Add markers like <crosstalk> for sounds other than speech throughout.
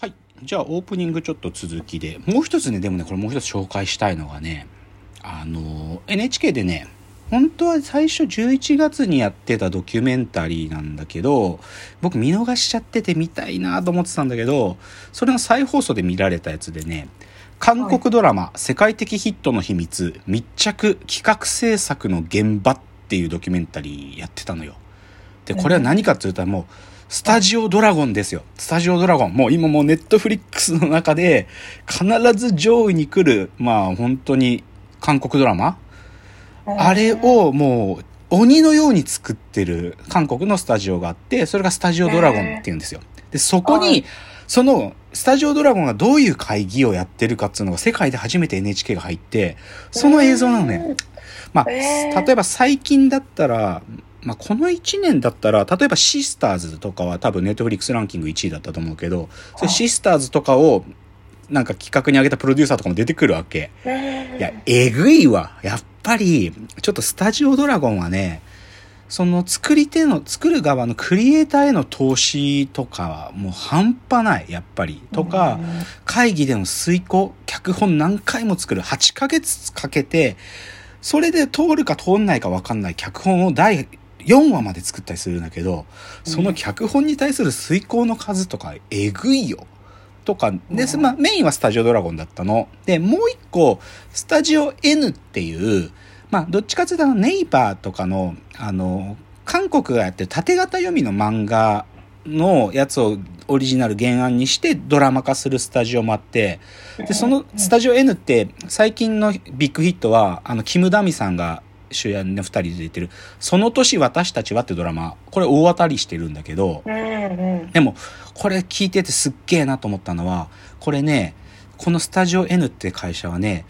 はい。じゃあ、オープニングちょっと続きで。もう一つね、でもね、これもう一つ紹介したいのがね、あの、NHK でね、本当は最初11月にやってたドキュメンタリーなんだけど、僕見逃しちゃってて見たいなと思ってたんだけど、それの再放送で見られたやつでね、韓国ドラマ、はい、世界的ヒットの秘密、密着企画制作の現場っていうドキュメンタリーやってたのよ。で、これは何かって言ったらもう、スタジオドラゴンですよ。スタジオドラゴン。もう今もうネットフリックスの中で必ず上位に来る、まあ本当に韓国ドラマ？あれをもう鬼のように作ってる韓国のスタジオがあって、それがスタジオドラゴンって言うんですよ。で、そこに、そのスタジオドラゴンがどういう会議をやってるかっていうのが世界で初めて NHK が入って、その映像なのね。まあ、例えば最近だったら、まあ、この1年だったら、例えばシスターズとかは多分ネットフリックスランキング1位だったと思うけど、それシスターズとかをなんか企画に上げたプロデューサーとかも出てくるわけ。いや、えぐいわ。やっぱり、ちょっとスタジオドラゴンはね、その作り手の、作る側のクリエイターへの投資とかはもう半端ない、やっぱり。とか、会議での遂行、脚本何回も作る。8ヶ月かけて、それで通るか通んないか分かんない脚本を第4話まで作ったりするんだけど、その脚本に対する遂行の数とかえぐいよ。とか、で、まあ、メインはスタジオドラゴンだったの。で、もう一個、スタジオ N っていう、まあ、どっちかというとネイバーとかの、あの、韓国がやってる縦型読みの漫画のやつをオリジナル原案にしてドラマ化するスタジオもあって、で、そのスタジオ N って最近のビッグヒットは、あの、キム・ダミさんが主演の2人で出てる「その年私たちは」ってドラマこれ大当たりしてるんだけど、でもこれ聞いててすっげえなと思ったのはこれねこのスタジオ N って会社はね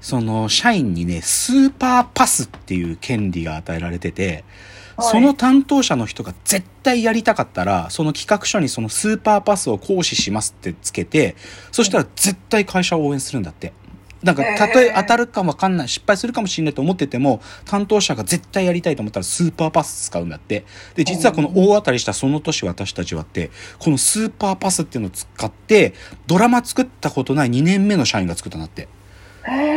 その社員にねスーパーパスっていう権利が与えられてて、その担当者の人が絶対やりたかったら、その企画書にそのスーパーパスを行使しますってつけて、そしたら絶対会社を応援するんだって。なんか、たとえ当たるかもわかんない、失敗するかもしれないと思ってても、担当者が絶対やりたいと思ったらスーパーパス使うんだって。で、実はこの大当たりしたその年私たちはって、このスーパーパスっていうのを使って、ドラマ作ったことない2年目の社員が作ったんだって。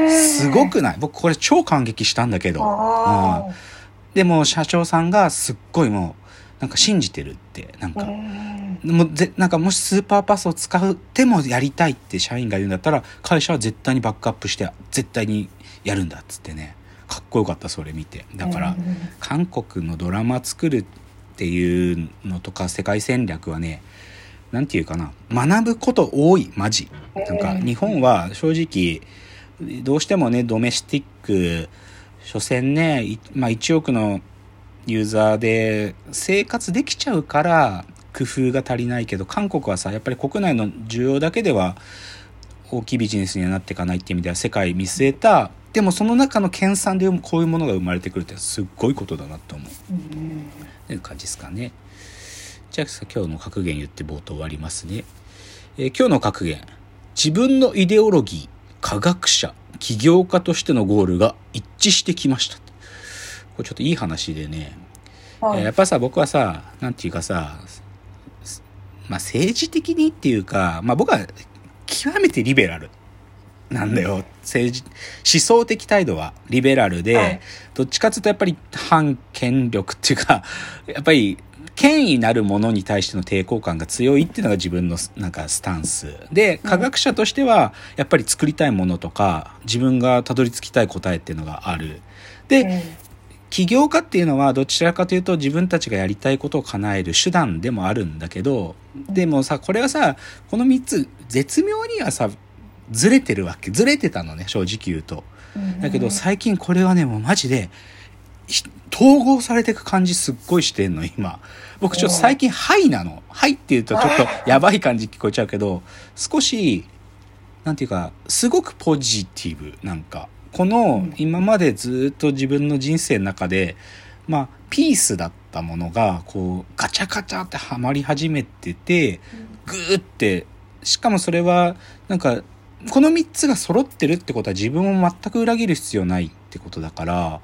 すごくない？僕これ超感激したんだけど。うん、でも社長さんがすっごいもう、なんか信じてるって、なんか、もうぜなんかもしスーパーパスを使ってもやりたいって社員が言うんだったら、会社は絶対にバックアップして、絶対にやるんだっつってね、かっこよかったそれ見て。だから、韓国のドラマ作るっていうのとか世界戦略はね、なんていうかな、学ぶこと多い、マジ。なんか日本は正直、どうしてもね、ドメスティック、所詮ね、まあ1億のユーザーで生活できちゃうから工夫が足りないけど韓国はさやっぱり国内の需要だけでは大きいビジネスにはなっていかないっていう意味では世界見据えた。でもその中の研鑽でこういうものが生まれてくるってすっごいことだなと思う、という感じですかね。じゃあ今日の格言言って冒頭終わりますね、えー、今日の格言。自分のイデオロギー科学者起業家としてのゴールが一致してきました。これちょっといい話でね、はい、やっぱさ僕はさなんていうかさまあ政治的にっていうかまあ僕は極めてリベラルなんだよ、政治思想的態度はリベラルで、はい、どっちかっていうとやっぱり反権力っていうかやっぱり権威なるものに対しての抵抗感が強いっていうのが自分のなんかスタンス。で科学者としてはやっぱり作りたいものとか自分がたどり着きたい答えっていうのがある。で、起業家っていうのはどちらかというと自分たちがやりたいことを叶える手段でもあるんだけど、でもさ、これはさ、この3つ絶妙にはさ、ずれてるわけ。ずれてたのね、正直言うと。だけど最近これはね、もうマジで、統合されていく感じすっごいしてんの、今。僕ちょっと最近、ハイなの。ハイって言うとちょっとやばい感じ聞こえちゃうけど、少し、なんていうか、すごくポジティブ、なんか。この今までずっと自分の人生の中で、まあ、ピースだったものが、こう、ガチャガチャってはまり始めてて、グーって、しかもそれは、なんか、この3つが揃ってるってことは自分を全く裏切る必要ないってことだから、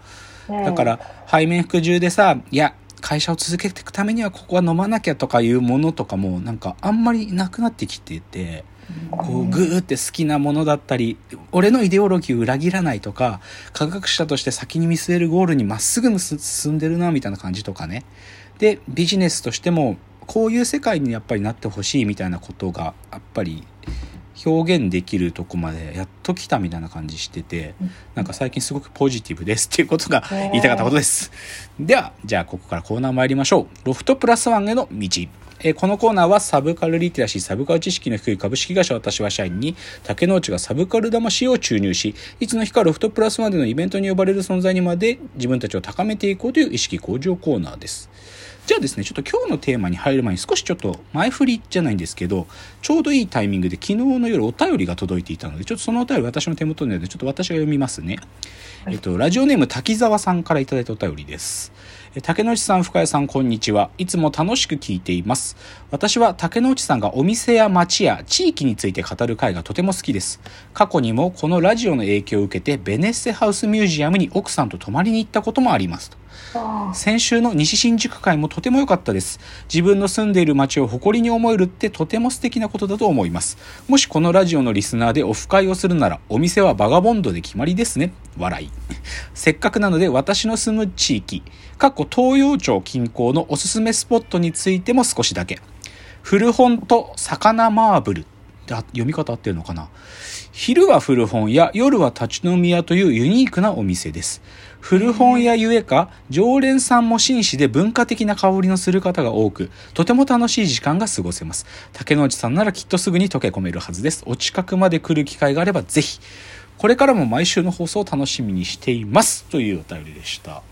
だから、背面服従でさ、いや、会社を続けていくためにはここは飲まなきゃとかいうものとかもなんかあんまりなくなってきてて、こうグーって好きなものだったり、俺のイデオロギーを裏切らないとか、科学者として先に見据えるゴールにまっすぐ進んでるなみたいな感じとかね。で、ビジネスとしてもこういう世界にやっぱりなってほしいみたいなことがやっぱり表現できるとこまでやっと来たみたいな感じしてて、なんか最近すごくポジティブですっていうことが言いたかったことです。では、じゃあここからコーナー参りましょう。ロフトプラスワンへの道。えこのコーナーはサブカルリテラシー、サブカル知識の低い株式会社私は社員に竹之内がサブカル魂を注入し、いつの日かロフトプラスワンでのイベントに呼ばれる存在にまで自分たちを高めていこうという意識向上コーナーです。じゃあですね、ちょっと今日のテーマに入る前に少しちょっと前振りじゃないんですけど、ちょうどいいタイミングで昨日の夜お便りが届いていたので、ちょっとそのお便り私の手元にあるので、ちょっと私が読みますね。えっと、ラジオネーム滝沢さんから頂いたお便りです。竹之内さん、深谷さん、こんにちは。いつも楽しく聞いています。私は竹之内さんがお店や街や地域について語る会がとても好きです。過去にもこのラジオの影響を受けて、ベネッセハウスミュージアムに奥さんと泊まりに行ったこともあります。先週の西新宿会もとても良かったです。自分の住んでいる街を誇りに思えるってとても素敵なことだと思います。もしこのラジオのリスナーでオフ会をするなら、お店はバガボンドで決まりですね。笑い。せっかくなので私の住む地域、過去東洋町近郊のおすすめスポットについても少しだけ。古本と魚マーブル。読み方合ってるのかな昼は古本屋、夜は立ち飲み屋というユニークなお店です。古本屋ゆえか、常連さんも紳士で文化的な香りのする方が多く、とても楽しい時間が過ごせます。竹之内さんならきっとすぐに溶け込めるはずです。お近くまで来る機会があればぜひ。これからも毎週の放送を楽しみにしています。というお便りでした。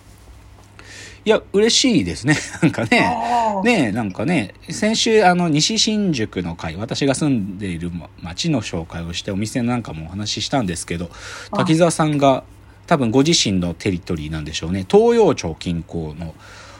いや、嬉しいですね。<laughs> なんかね。ねなんかね、先週、あの、西新宿の会、私が住んでいる町の紹介をして、お店なんかもお話ししたんですけど、滝沢さんが、多分ご自身のテリトリーなんでしょうね。東洋町近郊の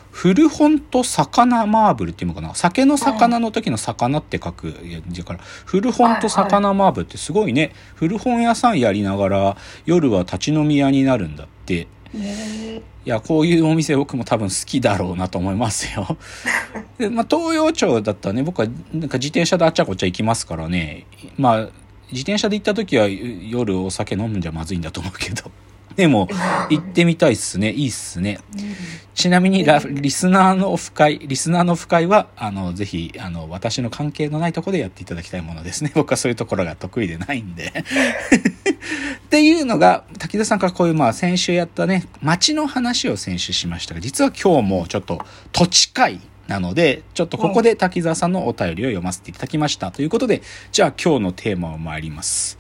古本と魚マーブルっていうのかな。酒の魚の時の魚って書くだから。古本と魚マーブルってすごいね。古本屋さんやりながら夜は立ち飲み屋になるんだって。いやこういうお店僕も多分好きだろうなと思いますよ。<laughs> で、まあ、東洋町だったらね僕はなんか自転車であっちゃこっちゃ行きますからね。まあ自転車で行った時は夜お酒飲むんじゃまずいんだと思うけどでも、行ってみたいっすね。いいっすね。ちなみにラ、リスナーのオフ会、リスナーのオフ会は、あの、ぜひ、あの、私の関係のないところでやっていただきたいものですね。<laughs> 僕はそういうところが得意でないんで。<laughs> っていうのが、滝田さんからこういう、まあ、先週やったね、街の話を先週しましたが、実は今日もちょっと土地会なので、ちょっとここで滝沢さんのお便りを読ませていただきました。ということで、じゃあ今日のテーマを参ります。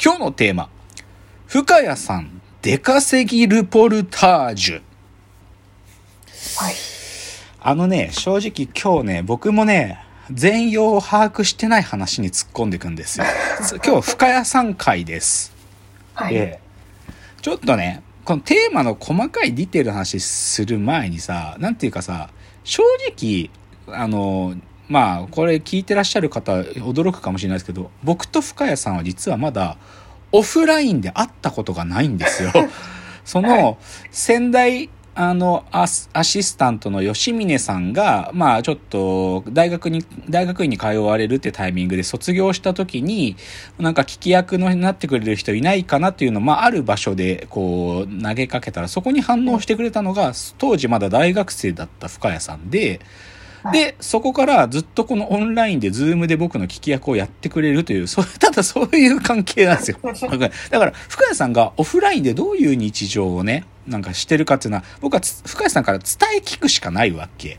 今日のテーマ、深谷さん出稼ぎルポルタージュ。はい。あのね、正直今日ね、僕もね、全容を把握してない話に突っ込んでいくんですよ。<laughs> 今日、深谷さん会です。はい。で、ちょっとね、このテーマの細かいディテールの話する前にさ、なんていうかさ、正直、あの、まあ、これ聞いてらっしゃる方驚くかもしれないですけど、僕と深谷さんは実はまだオフラインで会ったことがないんですよ。その、先代、あのア、アシスタントの吉峰さんが、まあちょっと、大学に、大学院に通われるってタイミングで卒業した時に、なんか聞き役のになってくれる人いないかなっていうのを、まあある場所でこう投げかけたら、そこに反応してくれたのが、当時まだ大学生だった深谷さんで、で、そこからずっとこのオンラインでズームで僕の聞き役をやってくれるという、そ <laughs> ただそういう関係なんですよ。<laughs> だから、深谷さんがオフラインでどういう日常をね、なんかしてるかっていうのは、僕は深谷さんから伝え聞くしかないわけ。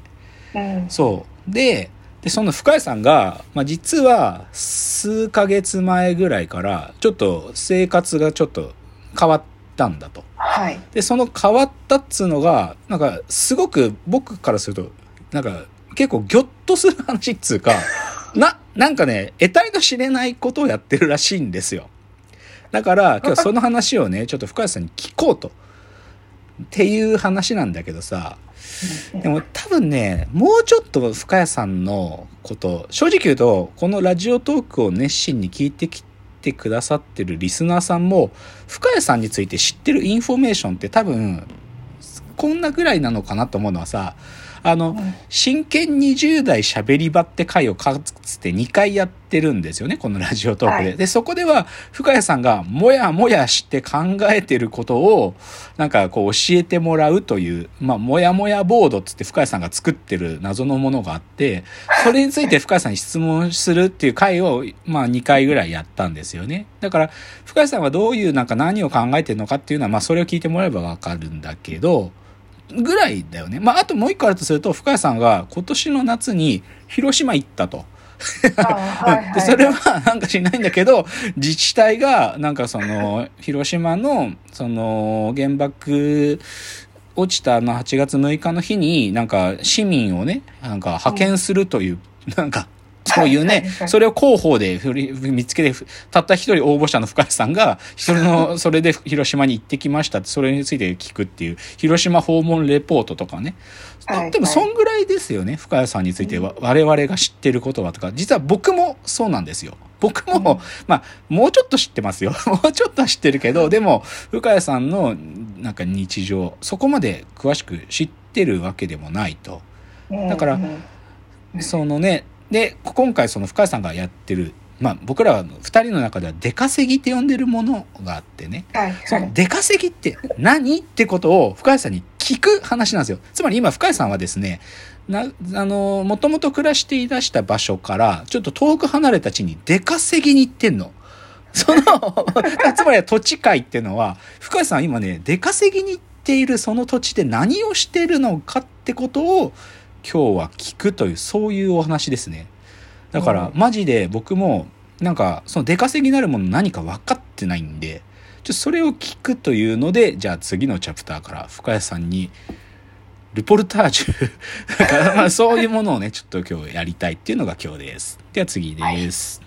うん、そう。で、で、その深谷さんが、まあ、実は数ヶ月前ぐらいから、ちょっと生活がちょっと変わったんだと。はい。で、その変わったっつうのが、なんか、すごく僕からすると、なんか、結構ギョッとする話っつうか、<laughs> な、なんかね、得体の知れないことをやってるらしいんですよ。だから、今日その話をね、ちょっと深谷さんに聞こうと。っていう話なんだけどさ、でも多分ね、もうちょっと深谷さんのこと、正直言うと、このラジオトークを熱心に聞いてきてくださってるリスナーさんも、深谷さんについて知ってるインフォメーションって多分、こんなぐらいなのかなと思うのはさ、あの、真剣20代喋り場って回をかつて2回やってるんですよね、このラジオトークで。はい、で、そこでは、深谷さんがもやもやして考えてることを、なんかこう教えてもらうという、まあ、もやもやボードつって深谷さんが作ってる謎のものがあって、それについて深谷さんに質問するっていう回を、まあ、2回ぐらいやったんですよね。だから、深谷さんはどういうなんか何を考えてるのかっていうのは、まあ、それを聞いてもらえばわかるんだけど、ぐらいだよね。まあ、あともう一個あるとすると、深谷さんが今年の夏に広島行ったと。<laughs> でそれはなんかしないんだけど自治体がなんかその広島のその原爆落ちたの8月6日の日になんか市民をねなんか派遣するという、なんかそういうね、それを広報で見つけて、たった一人応募者の深谷さんが、<laughs> 一人の、それで広島に行ってきました。って、それについて聞くっていう、広島訪問レポートとかね。でも、そんぐらいですよね、深谷さんについては、我々が知ってることはとか、実は僕もそうなんですよ。僕も、まあ、もうちょっと知ってますよ。<laughs> もうちょっとは知ってるけど、でも、深谷さんの、なんか日常、そこまで詳しく知ってるわけでもないと。だから、そのね、で、今回その深谷さんがやってる、まあ僕らは二人の中では出稼ぎって呼んでるものがあってね、はいはい、その出稼ぎって何？ってことを深谷さんに聞く話なんですよ。つまり今深谷さんはですね、な、あの、もともと暮らしていらした場所から、ちょっと遠く離れた地に出稼ぎに行ってんの。その <laughs> つまりは土地界っていうのは、深谷さん今ね、出稼ぎに行っているその土地で何をしてるのかってことを、今日は聞くというそういうお話ですね。だからマジで僕もなんかその出稼ぎになるもの何か分かってないんでちょそれを聞くというのでじゃあ次のチャプターから深谷さんにルポルタージュ。<laughs> まあそういうものをねちょっと今日やりたいっていうのが今日です。では次です、はい